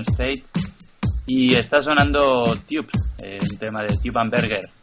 State y está sonando Tubes, un tema de Tube and.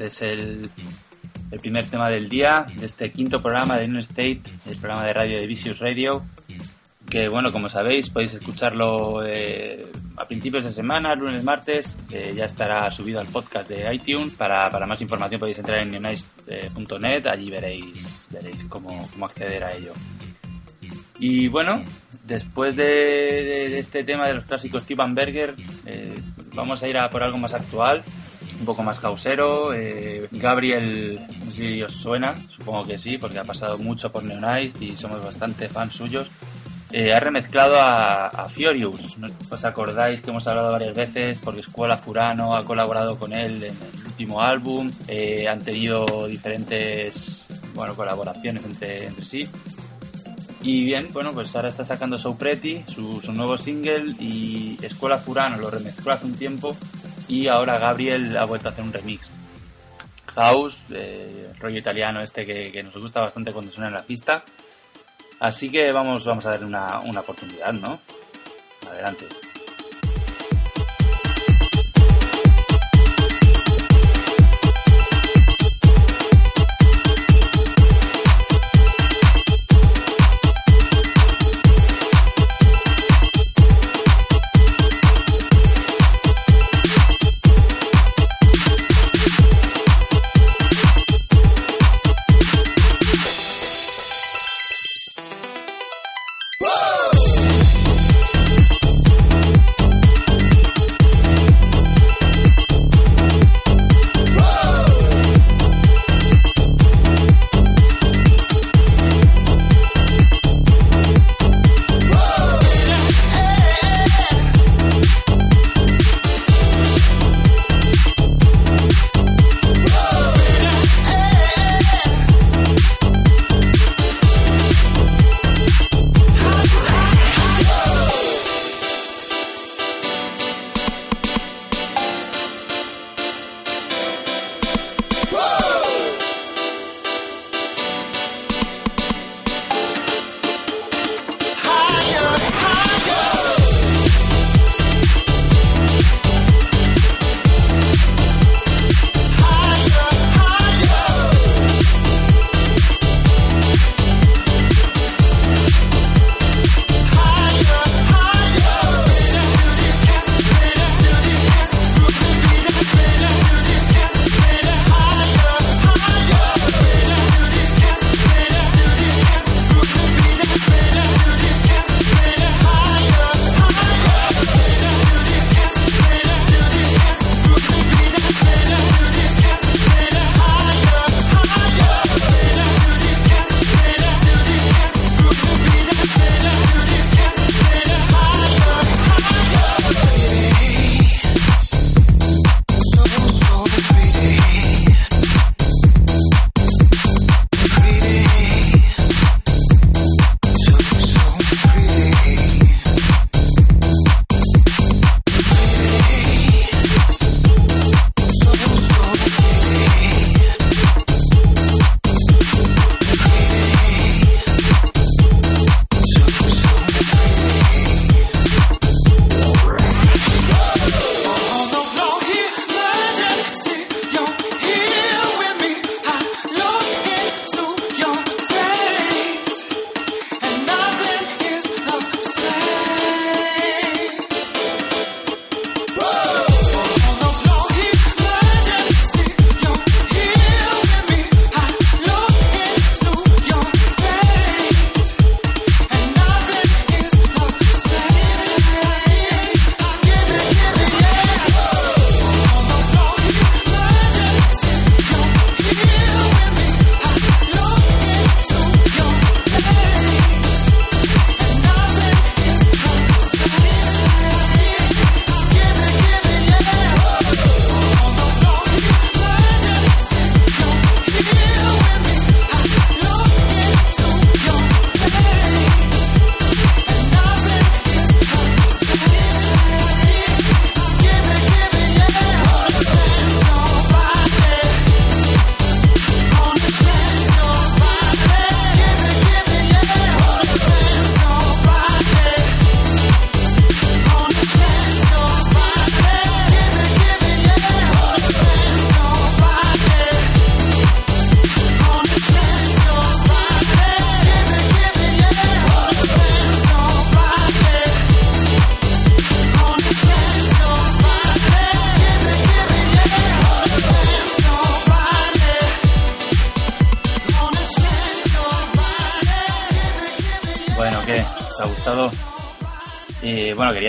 Este es el, primer tema del día de este quinto programa de New State, el programa de radio de Vicious Radio. Que bueno, como sabéis, podéis escucharlo eh, a principios de semana, lunes, martes. ya estará subido al podcast de iTunes. Para, más información podéis entrar en neonice.net, allí veréis, veréis cómo, cómo acceder a ello. Y bueno, después de, este tema de los clásicos Steven Berger, eh, vamos a ir a por algo más actual, un poco más causero. Eh, Gabriel, no sé si os suena, supongo que sí, porque ha pasado mucho por Neonized y somos bastante fans suyos. Eh, ha remezclado a, a Fiorius. ¿Os acordáis que hemos hablado varias veces? Porque Escuela Furano ha colaborado con él en el último álbum. eh, han tenido diferentes bueno, colaboraciones entre, entre sí. Y bien, bueno, pues ahora está sacando So Pretty, su, su nuevo single, y Escuela Furano lo remezcló hace un tiempo, y ahora Gabriel ha vuelto a hacer un remix. House, eh, rollo italiano este que, nos gusta bastante cuando suena en la pista. Así que vamos, vamos a darle una, una oportunidad, ¿no? Adelante.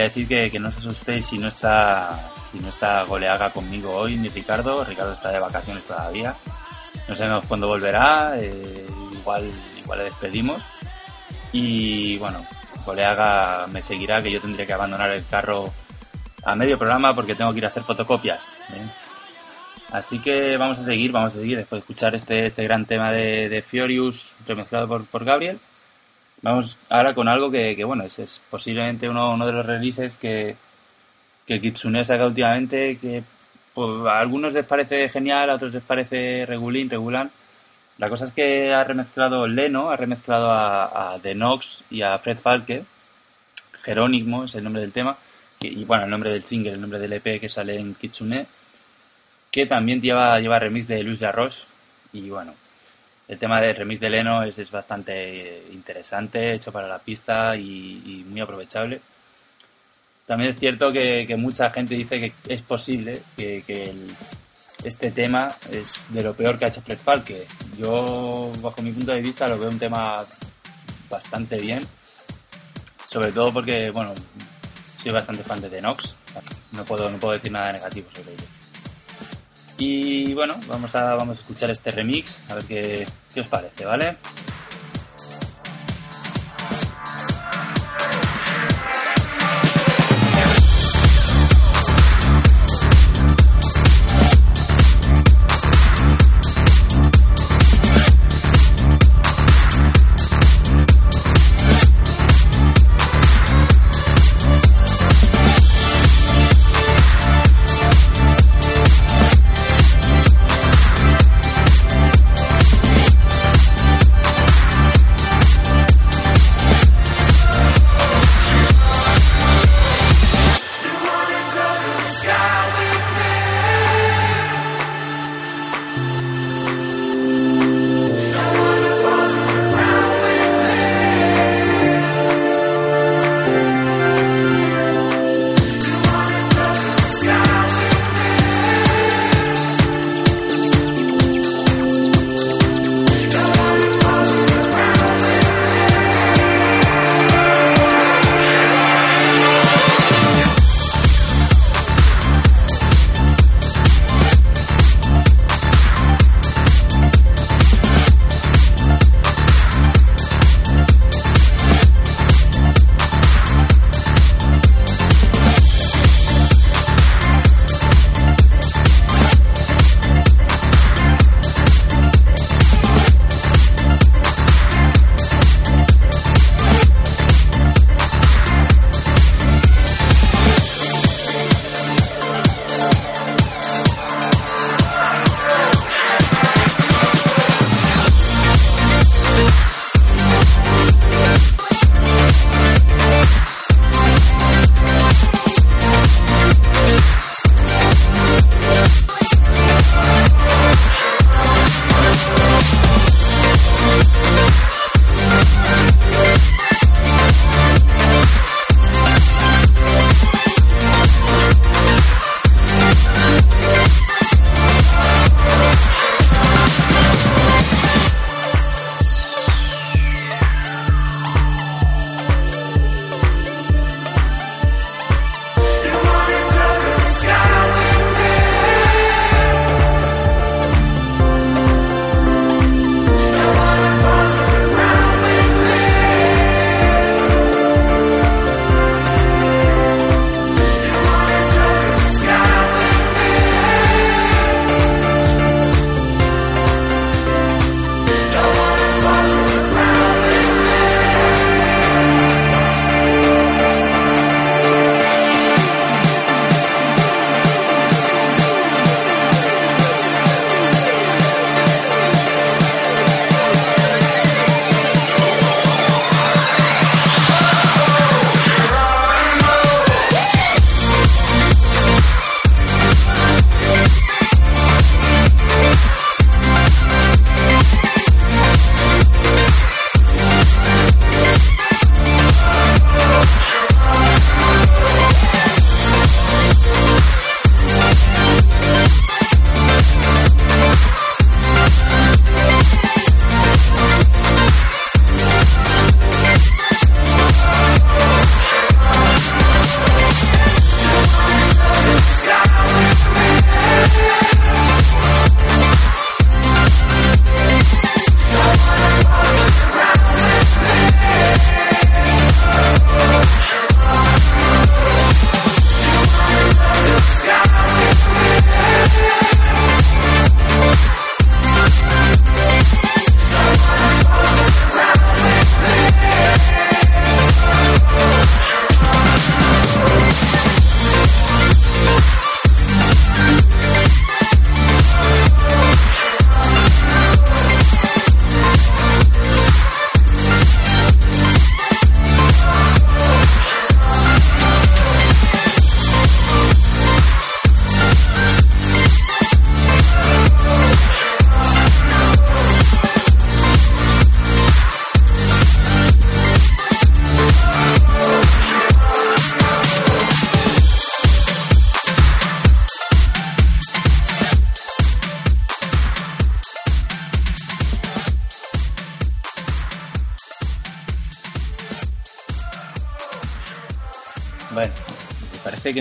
Quería decir que, no os asustéis si no está si no está Goleaga conmigo hoy, ni Ricardo. Ricardo está de vacaciones todavía. No sabemos cuándo volverá. Eh, igual, igual le despedimos. Y bueno, Goleaga me seguirá, que yo tendría que abandonar el carro a medio programa porque tengo que ir a hacer fotocopias. ¿eh? Así que vamos a seguir, vamos a seguir después de escuchar este, este gran tema de, de Fiorius remezclado por, por Gabriel. Vamos ahora con algo que, bueno, es, posiblemente uno, de los releases que, que Kitsune saca últimamente, que pues, a algunos les parece genial, a otros les parece regulín, regulán. La cosa es que ha remezclado Leno, ha remezclado a, a The Nox y a Fred Falke. Jerónimo es el nombre del tema. Y, bueno, el nombre del single, el nombre del EP que sale en Kitsune. Que también lleva, lleva remix de Luis Garros. Y bueno, el tema del remix de Leno es, es bastante interesante, hecho para la pista y, muy aprovechable. También es cierto que, mucha gente dice que es posible que, este tema es de lo peor que ha hecho Fred Falke. Yo, bajo mi punto de vista, lo veo un tema bastante bien. Sobre todo porque, bueno, soy bastante fan de The Nox. No puedo, no puedo decir nada negativo sobre ello. Y bueno, vamos a, vamos a escuchar este remix, a ver qué, qué os parece, ¿vale?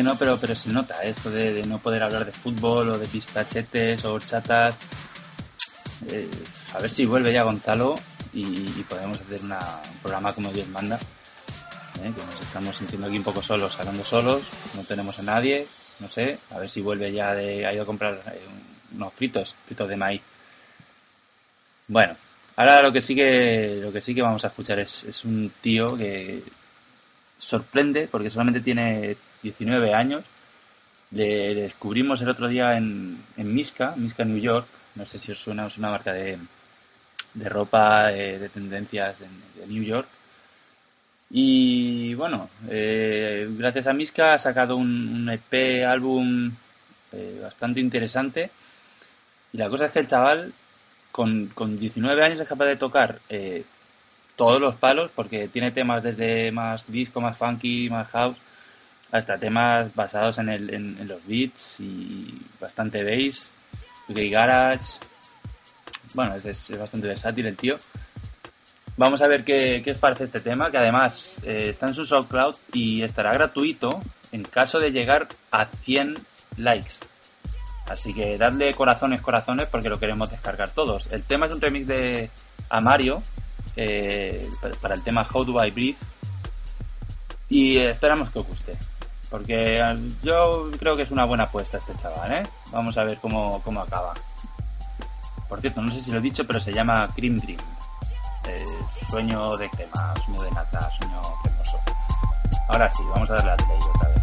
No, pero, pero se nota esto de, no poder hablar de fútbol o de pistachetes o chatas. Eh, a ver si vuelve ya Gonzalo y, podemos hacer un programa como Dios manda. ¿eh? Que nos estamos sintiendo aquí un poco solos, hablando solos, no tenemos a nadie, no sé, a ver si vuelve ya de. ha ido a comprar eh, unos fritos, fritos de maíz. Bueno, ahora lo que sí que, lo que, sí que vamos a escuchar es, es un tío que sorprende porque solamente tiene 19 años. Le, descubrimos el otro día en, en Miska, Miska New York. No sé si os suena, es una marca de, de ropa eh, de tendencias de, New York. Y bueno, eh, gracias a Miska ha sacado un, EP álbum eh, bastante interesante. Y la cosa es que el chaval con, con 19 años es capaz de tocar todos los palos porque tiene temas desde más disco, más funky, más house, hasta temas basados en, los beats y bastante bass, gay garage. Bueno, es, bastante versátil el tío. Vamos a ver qué, qué os parece este tema, que además eh, está en su SoundCloud y estará gratuito en caso de llegar a 100 likes. Así que dadle corazones, corazones, porque lo queremos descargar todos. El tema es un remix de Amario eh, para el tema How Do I Breathe. Y esperamos que os guste. Porque yo creo que es una buena apuesta este chaval, ¿eh? Vamos a ver cómo, cómo acaba. Por cierto, no sé si lo he dicho, pero se llama Cream Dream. Eh, sueño de crema, sueño de nata, sueño cremoso. Ahora sí, vamos a darle al play otra vez.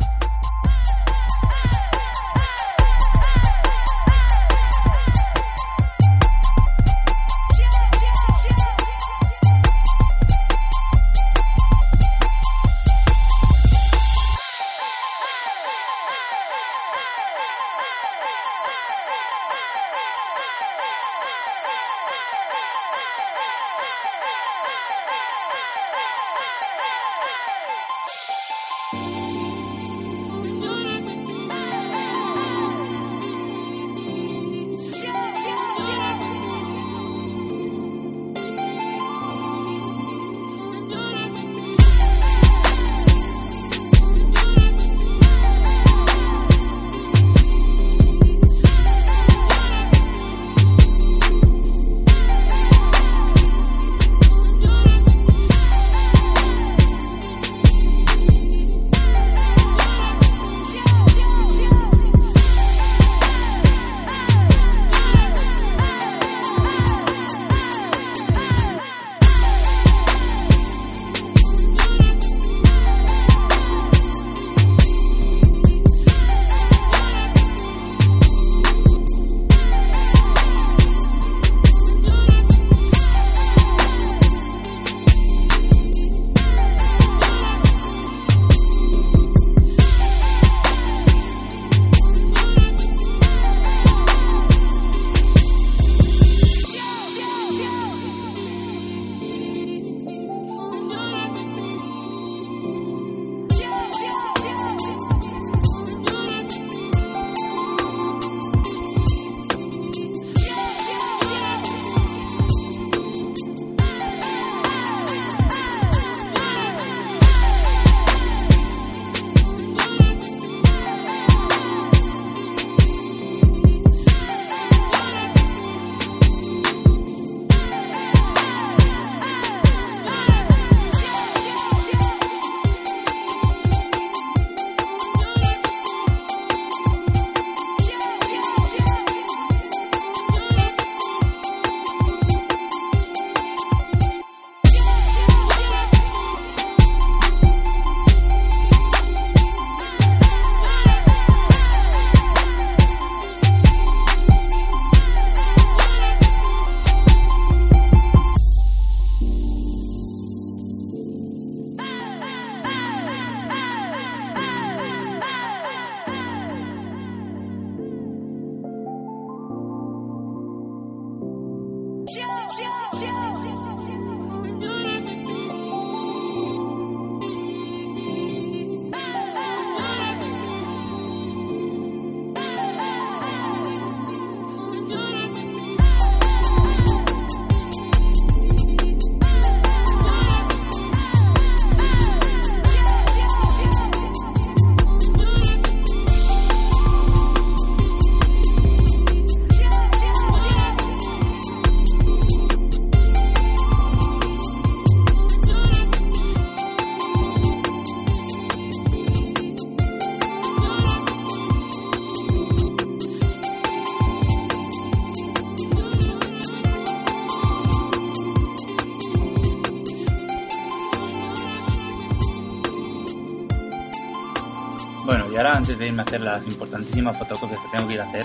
Irme a hacer las importantísimas fotocopias que tengo que ir a hacer,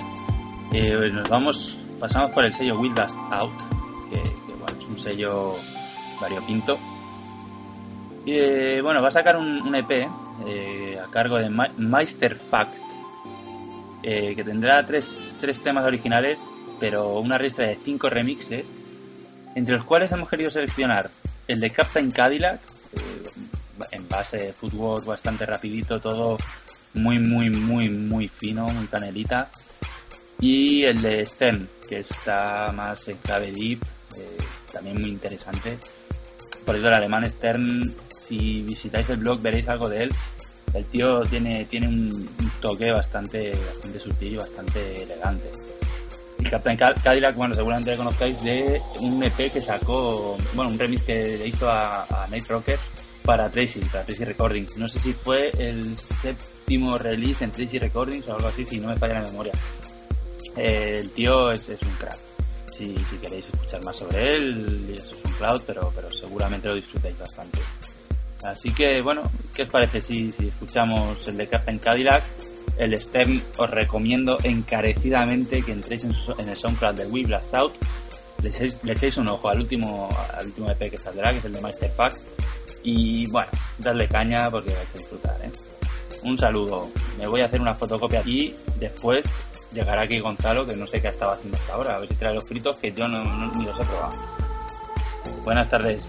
eh, nos vamos, pasamos por el sello Will Dust Out, que, es un sello variopinto. Y eh, bueno, va a sacar un, EP eh, a cargo de Meister Fact, que tendrá tres, tres temas originales, pero una lista de cinco remixes, entre los cuales hemos querido seleccionar el de Captain Cadillac, en base de fútbol bastante rapidito, todo muy, muy, muy, muy fino, muy canelita. Y el de STEM, que está más en clave deep, eh, también muy interesante. Por eso el alemán Stern, si visitáis el blog veréis algo de él. El tío tiene, tiene un, toque bastante, bastante sutil y bastante elegante. Y Captain Cadillac, bueno, seguramente lo conozcáis de un EP que sacó, bueno, un remix que le hizo a, a Nate Rocker para Tracy, para Tracy Recordings. No sé si fue el séptimo release en Tracy Recordings o algo así, si no me falla la memoria. Eh, el tío es, es un crack. Si, si, queréis escuchar más sobre él, eso es un cloud, pero, pero seguramente lo disfrutáis bastante. Así que, bueno, ¿qué os parece si, si escuchamos el de Captain Cadillac? El Stern os recomiendo encarecidamente que entréis en, en el SoundCloud de We Blast Out, le le echéis, un ojo al último, al último EP que saldrá, que es el de Master Pack, y bueno, darle caña porque vais a disfrutar. ¿eh? Un saludo. Me voy a hacer una fotocopia y después llegará aquí Gonzalo, que no sé qué ha estado haciendo hasta ahora. A ver si trae los fritos que yo no, ni los he probado. Buenas tardes.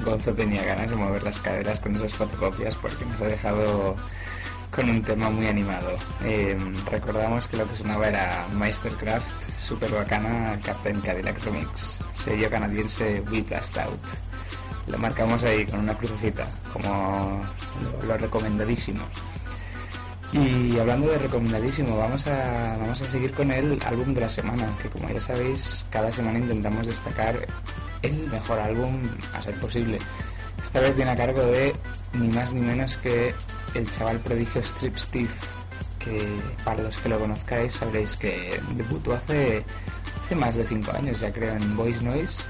Gonzo tenía ganas de mover las caderas con esas fotocopias porque nos ha dejado con un tema muy animado. Em, recordamos que lo que sonaba era Meistercraft, super bacana, Captain Cadillac Remix, sello canadiense We Blast Out. Lo marcamos ahí con una crucecita, como lo, recomendadísimo. Y hablando de recomendadísimo, vamos a, vamos a seguir con el álbum de la semana, que como ya sabéis, cada semana intentamos destacar el mejor álbum a ser posible. Esta vez viene a cargo de ni más ni menos que el chaval prodigio Strip Steve, que para los que lo conozcáis sabréis que debutó hace, hace más de 5 años, ya creo, en Voice Noise,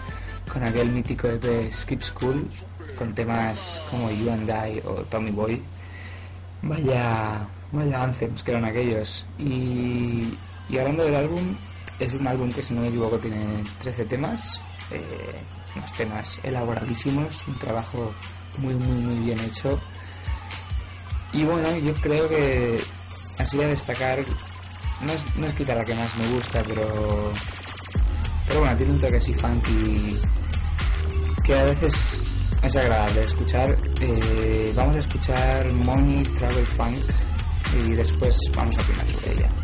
con aquel mítico EP Skip School, con temas como You and I o Tommy Boy. Vaya, vaya anthems que eran aquellos. Y, y hablando del álbum, es un álbum que si no me equivoco tiene 13 temas, eh, unos temas elaboradísimos, un trabajo muy muy muy bien hecho y bueno, yo creo que así a destacar, no es, no es la que más me gusta, pero, pero bueno, tiene un toque así funky que a veces es agradable escuchar. Eh, vamos a escuchar Money Travel Funk y después vamos a opinar sobre ella.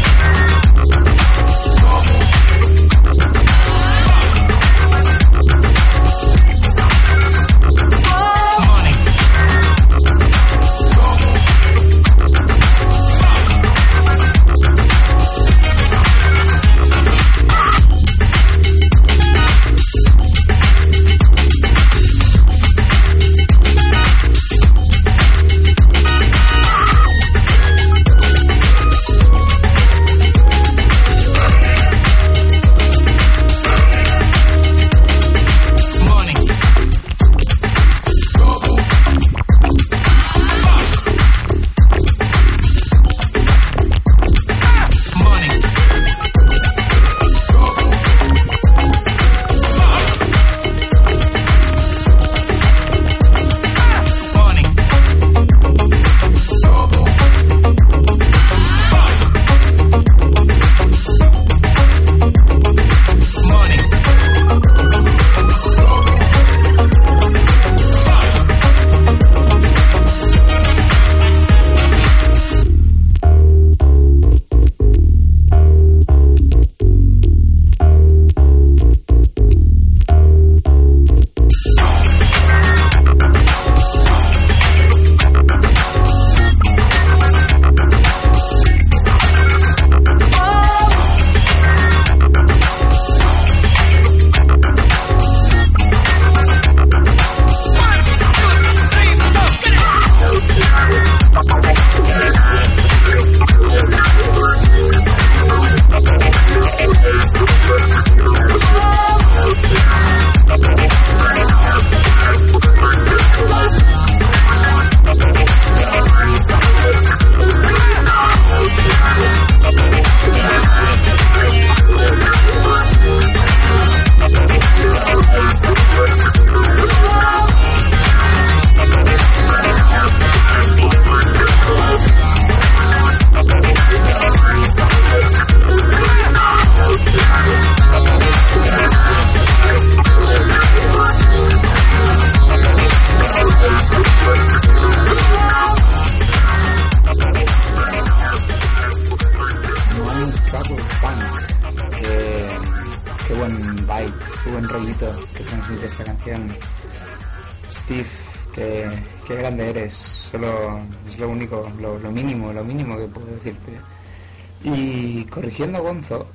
corrigiendo Gonzo,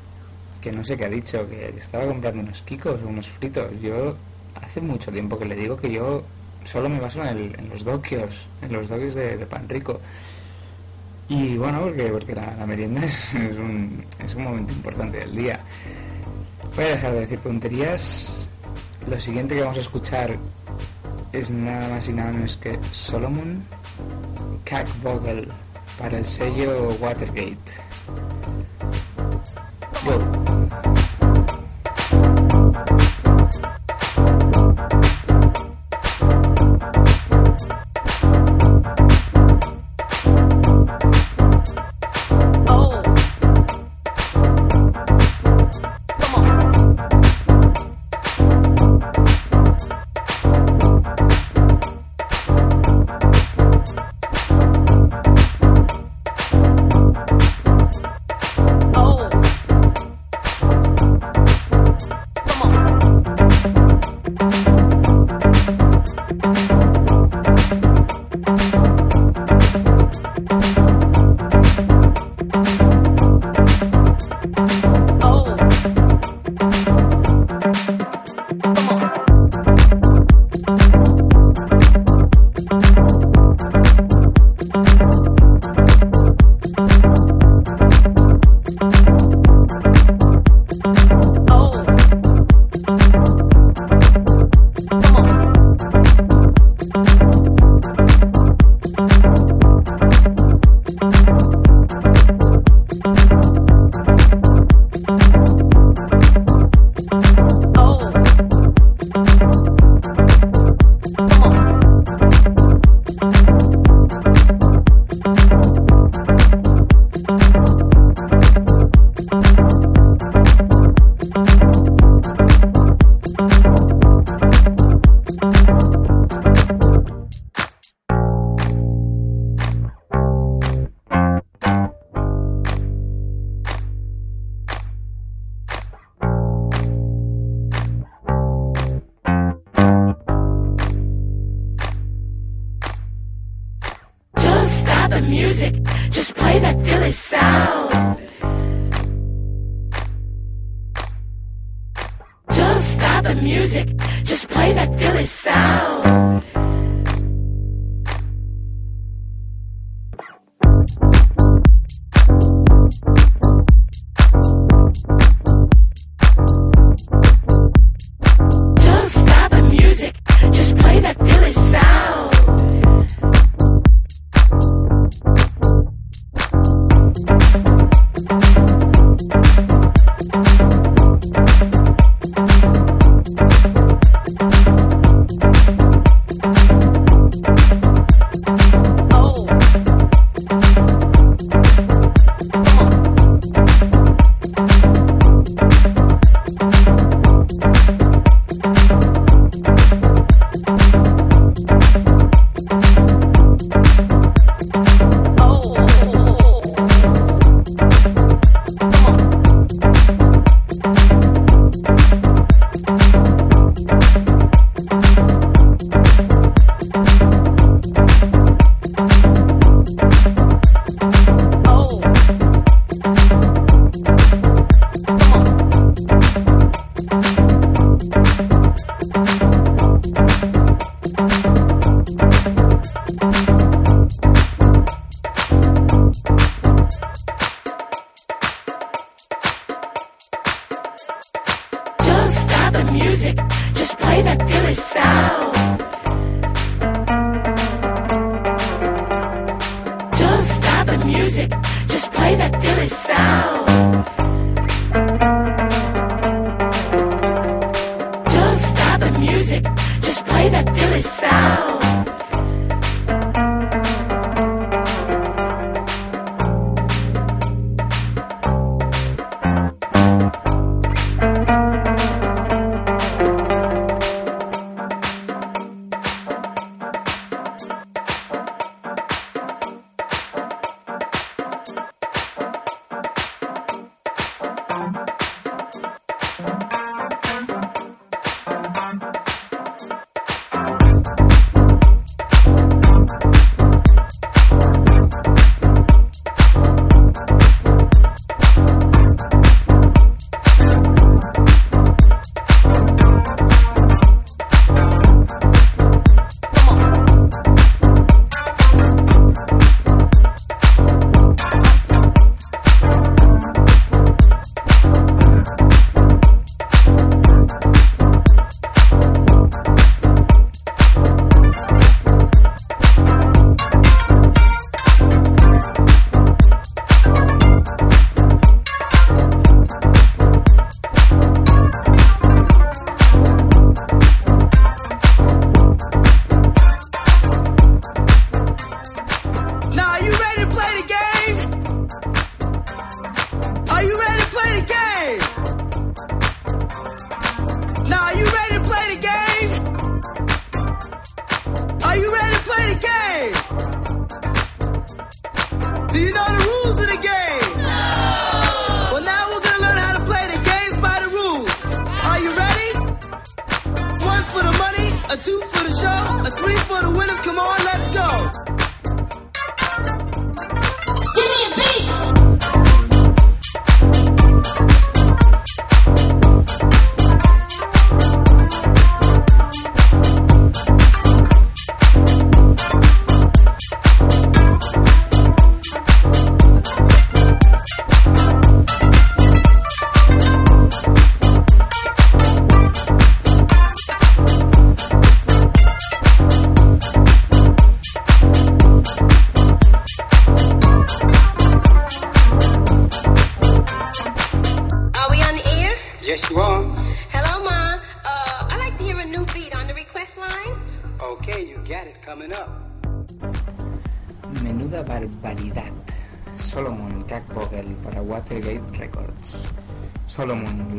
que no sé qué ha dicho, que estaba comprando unos kikos o unos fritos. Yo hace mucho tiempo que le digo que yo solo me baso en, los doquios, en los doquios de, pan rico. Y bueno, porque, porque la, merienda es, un, es un momento importante del día. Voy a dejar de decir tonterías. Lo siguiente que vamos a escuchar es nada más y nada menos que Solomon Cack Vogel para el sello Watergate. A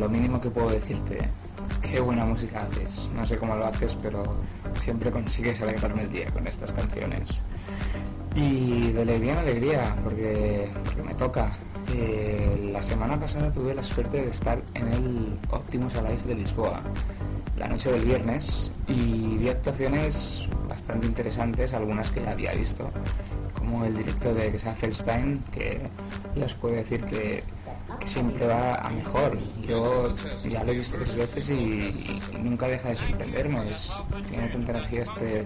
lo mínimo que puedo decirte, qué buena música haces. No sé cómo lo haces, pero siempre consigues alegrarme el día con estas canciones. Y de alegría en alegría, porque, porque me toca. Eh, la semana pasada tuve la suerte de estar en el Optimus Alive de Lisboa, la noche del viernes, y vi actuaciones bastante interesantes, algunas que ya había visto, como el directo de Gesa Feldstein, que ya os puedo decir que siempre va a mejor. Yo ya lo he visto tres veces y, nunca deja de sorprenderme. tiene tanta energía este,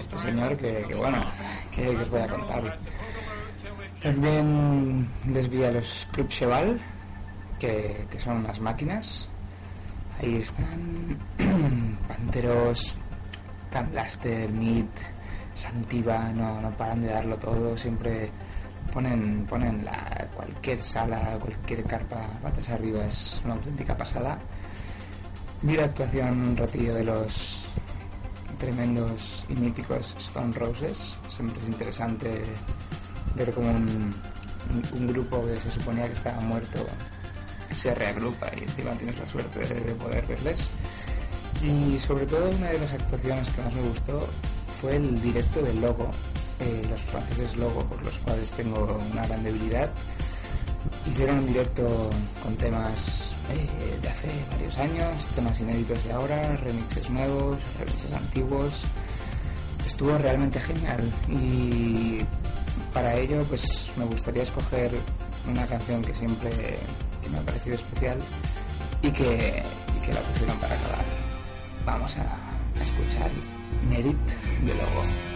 este señor que, bueno, que, os voy a contar. También les vi a los Club Cheval, que, son unas máquinas. Ahí están Panteros, Blaster, Meat, Santiva, no, no paran de darlo todo, siempre ponen, ponen la, cualquier sala, cualquier carpa patas arriba, es una auténtica pasada. Vi la actuación un ratillo de los tremendos y míticos Stone Roses, siempre es interesante ver como un, grupo que se suponía que estaba muerto se reagrupa y encima tienes la suerte de poder verles. Y sobre todo una de las actuaciones que más me gustó fue el directo del logo, eh, los franceses Logo, por los cuales tengo una gran debilidad. Hicieron un directo con temas eh, de hace varios años, temas inéditos de ahora, remixes nuevos, remixes antiguos. Estuvo realmente genial y para ello pues me gustaría escoger una canción que siempre me ha parecido especial y que, que la pusieron para acabar. Vamos a, a escuchar Merit de Logo.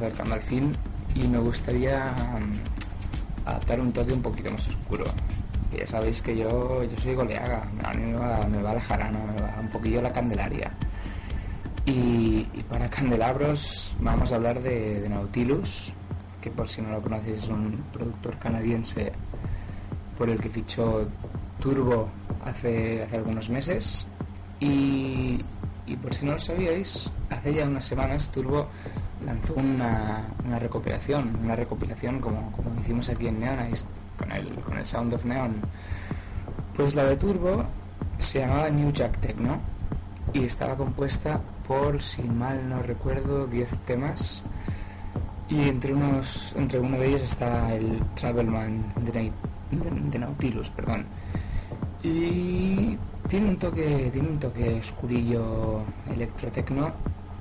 Acercando al fin. Y me gustaría mm, adaptar un toque un poquito más oscuro. Ya sabéis que yo, yo soy goleaga, a mí me va, me va la jarana, me va un poquillo la candelaria. Y, para candelabros vamos a hablar de, Nautilus, que por si no lo conocéis es un productor canadiense por el que fichó Turbo hace, hace algunos meses. Y por si no lo sabíais, hace ya unas semanas Turbo lanzó una, una recopilación, una recopilación como, como hicimos aquí en Neonice con el, con el Sound of Neon. Pues la de Turbo se llamaba New Jack Techno y estaba compuesta por, si mal no recuerdo, 10 temas. Y entre, unos, entre uno de ellos está el Travelman de, de Nautilus, perdón. Y tiene un toque, tiene un toque oscurillo electrotecno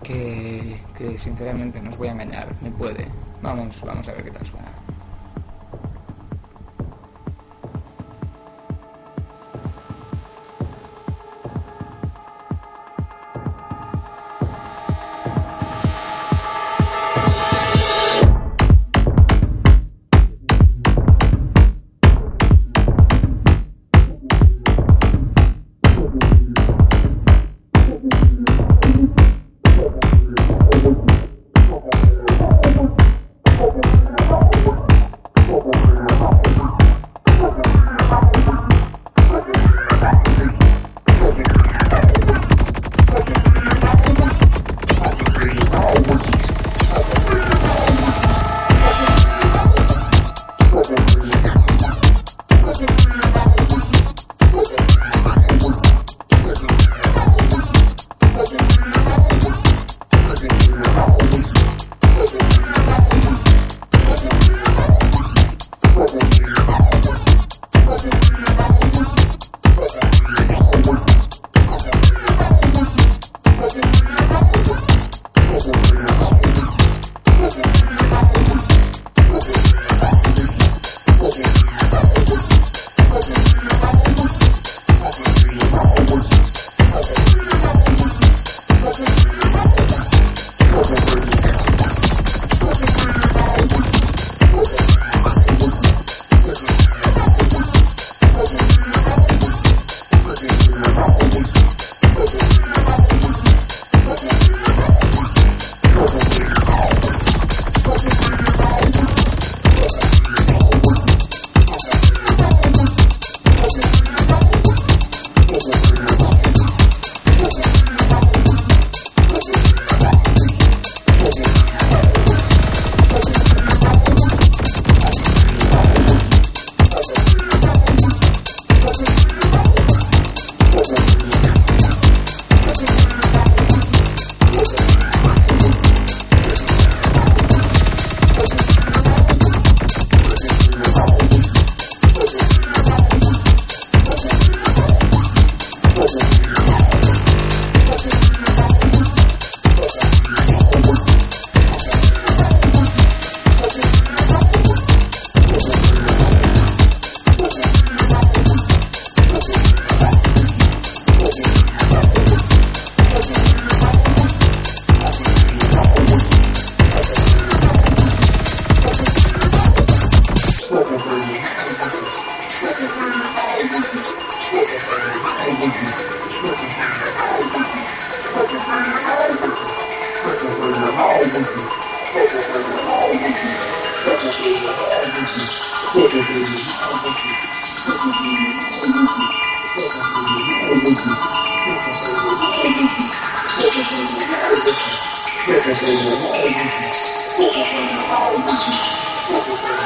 que, sinceramente no os voy a engañar, me puede. Vamos, vamos a ver qué tal suena. Thank you.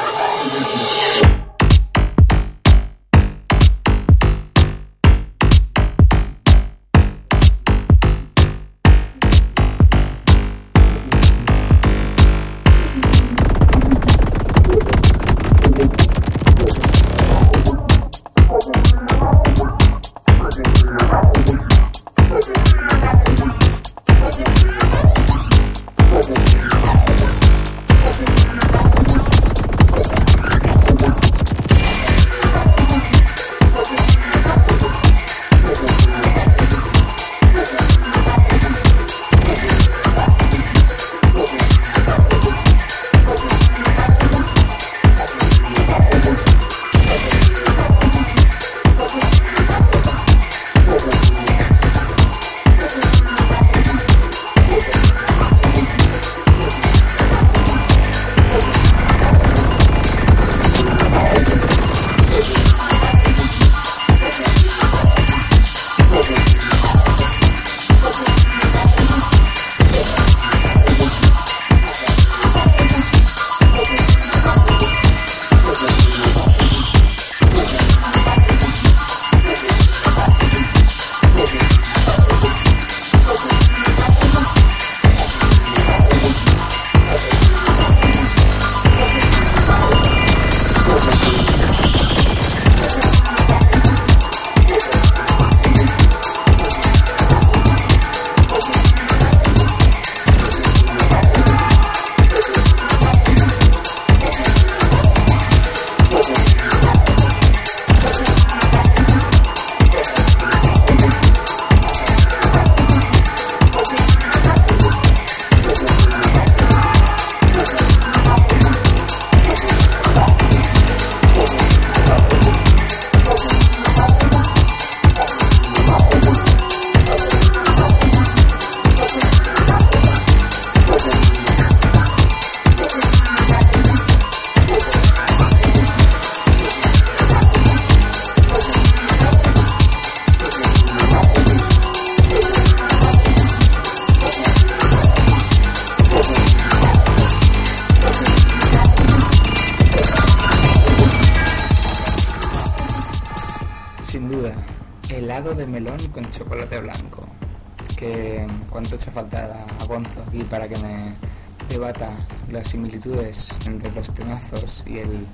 Similitudes entre los temazos y el,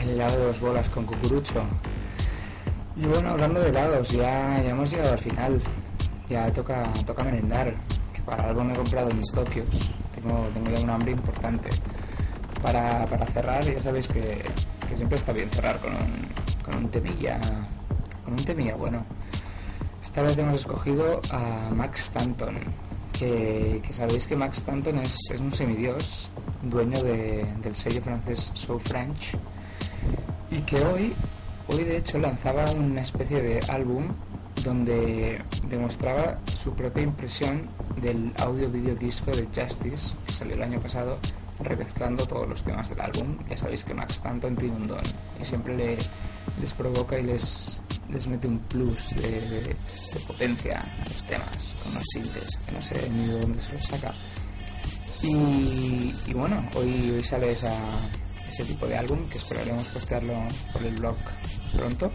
el helado de dos bolas con cucurucho. Y bueno, hablando de helados, ya, ya hemos llegado al final. Ya toca, toca merendar. Que para algo me he comprado mis Tokios. Tengo, tengo ya un hambre importante. Para, para cerrar, ya sabéis que, que siempre está bien cerrar con un, con un temilla. Con un temilla bueno. Esta vez hemos escogido a Max Stanton. Que, que sabéis que Max Stanton es, es un semidios, dueño de- del sello francés So French. Y que hoy Hoy de hecho lanzaba una especie de álbum donde demostraba su propia impresión del audio video disco de Justice que salió el año pasado remezclando todos los temas del álbum. Ya sabéis que Max Stanton tiene un don y siempre le- les provoca y les, les mete un plus de potencia a los temas con los sintes que no sé ni de dónde se los saca. Y, y bueno, hoy, hoy sale esa, ese tipo de álbum que esperaremos postearlo por el blog pronto.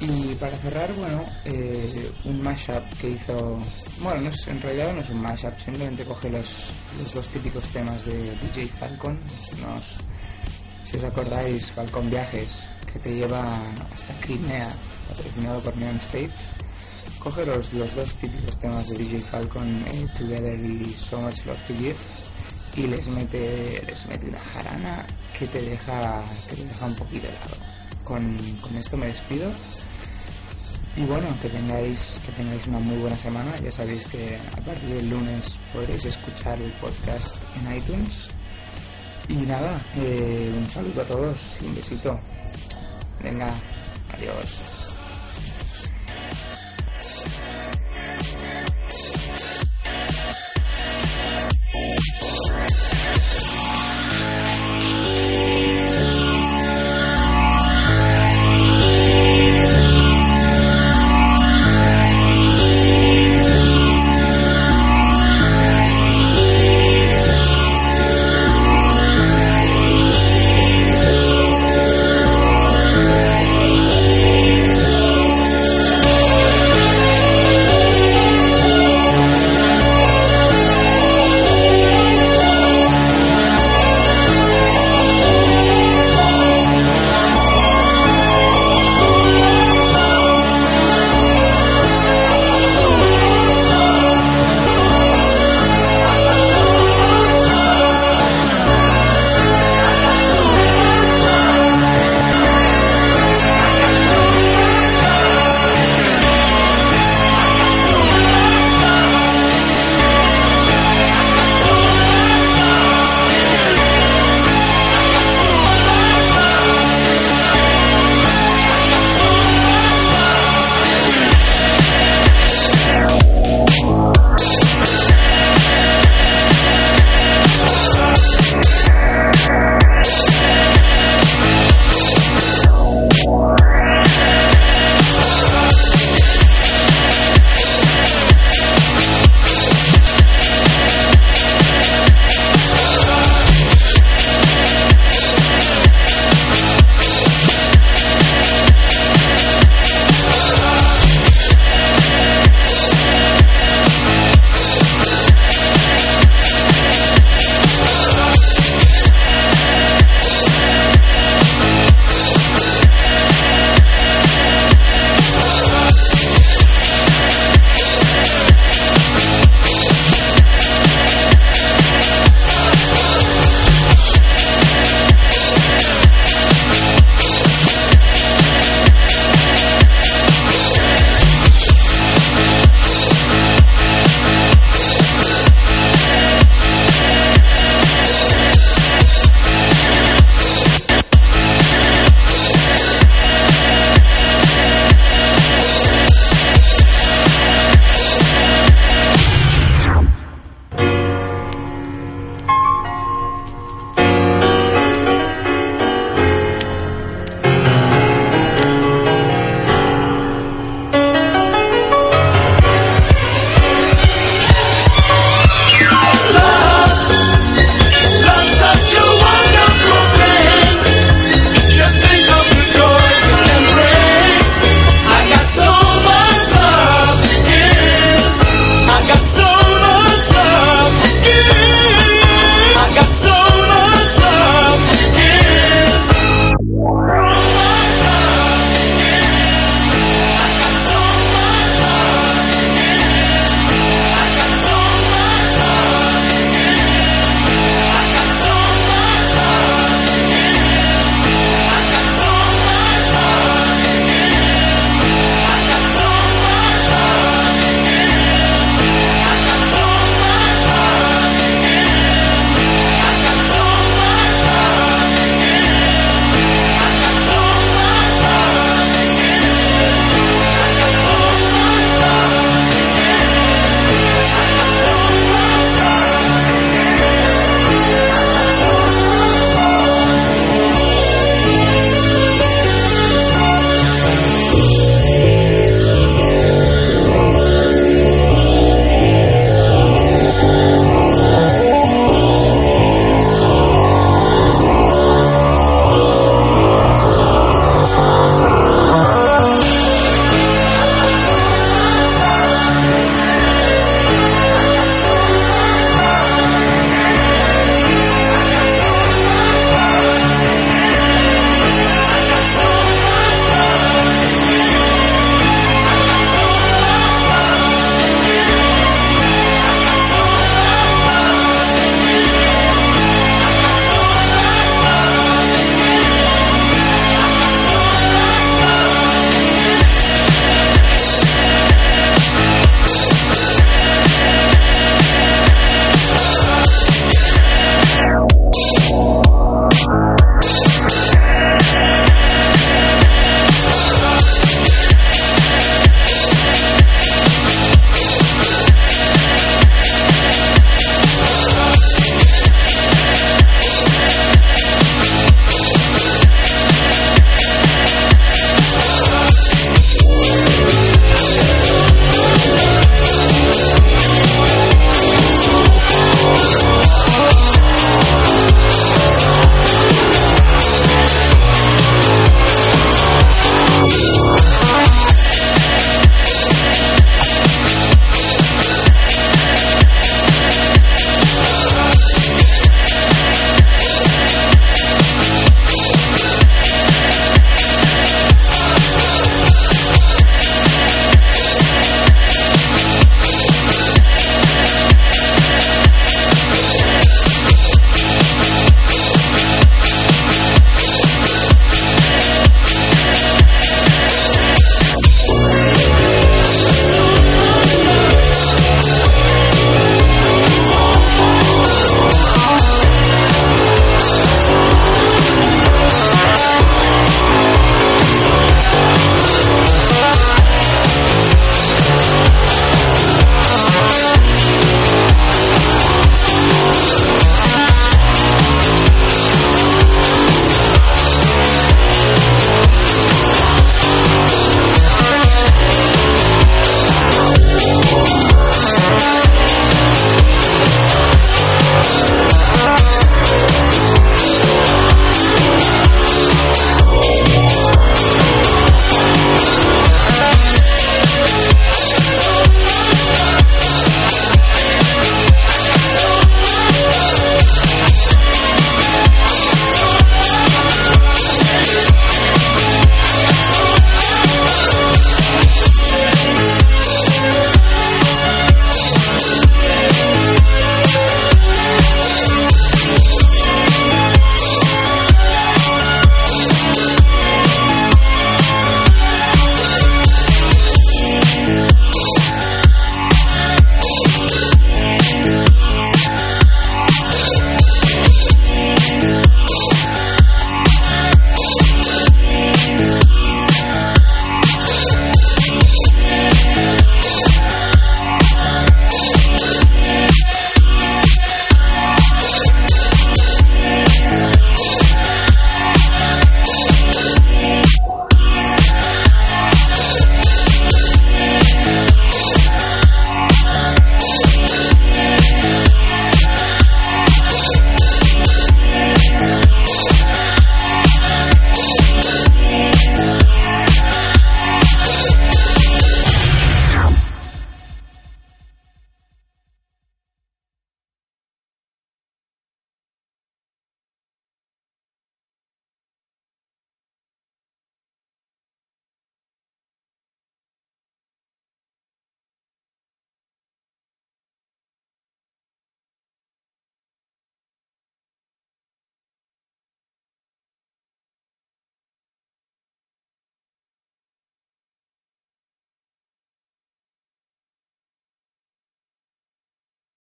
Y para cerrar, bueno, eh, un mashup que hizo. Bueno, no es- en realidad no es un mashup, simplemente coge los, los dos típicos temas de DJ Falcon. Nos, si os acordáis, Falcon Viajes, que te lleva hasta Crimea, patrocinado por Neon State. Coge los, los dos típicos temas de DJ Falcon, eh, Together y So Much Love to Give, y les mete, les mete una jarana que te deja, que te deja un poquito helado. Con, con esto me despido. Y bueno, que tengáis, que tengáis una muy buena semana. Ya sabéis que a partir del lunes podréis escuchar el podcast en iTunes. Y nada, eh, un saludo a todos, un besito. Venga, adiós.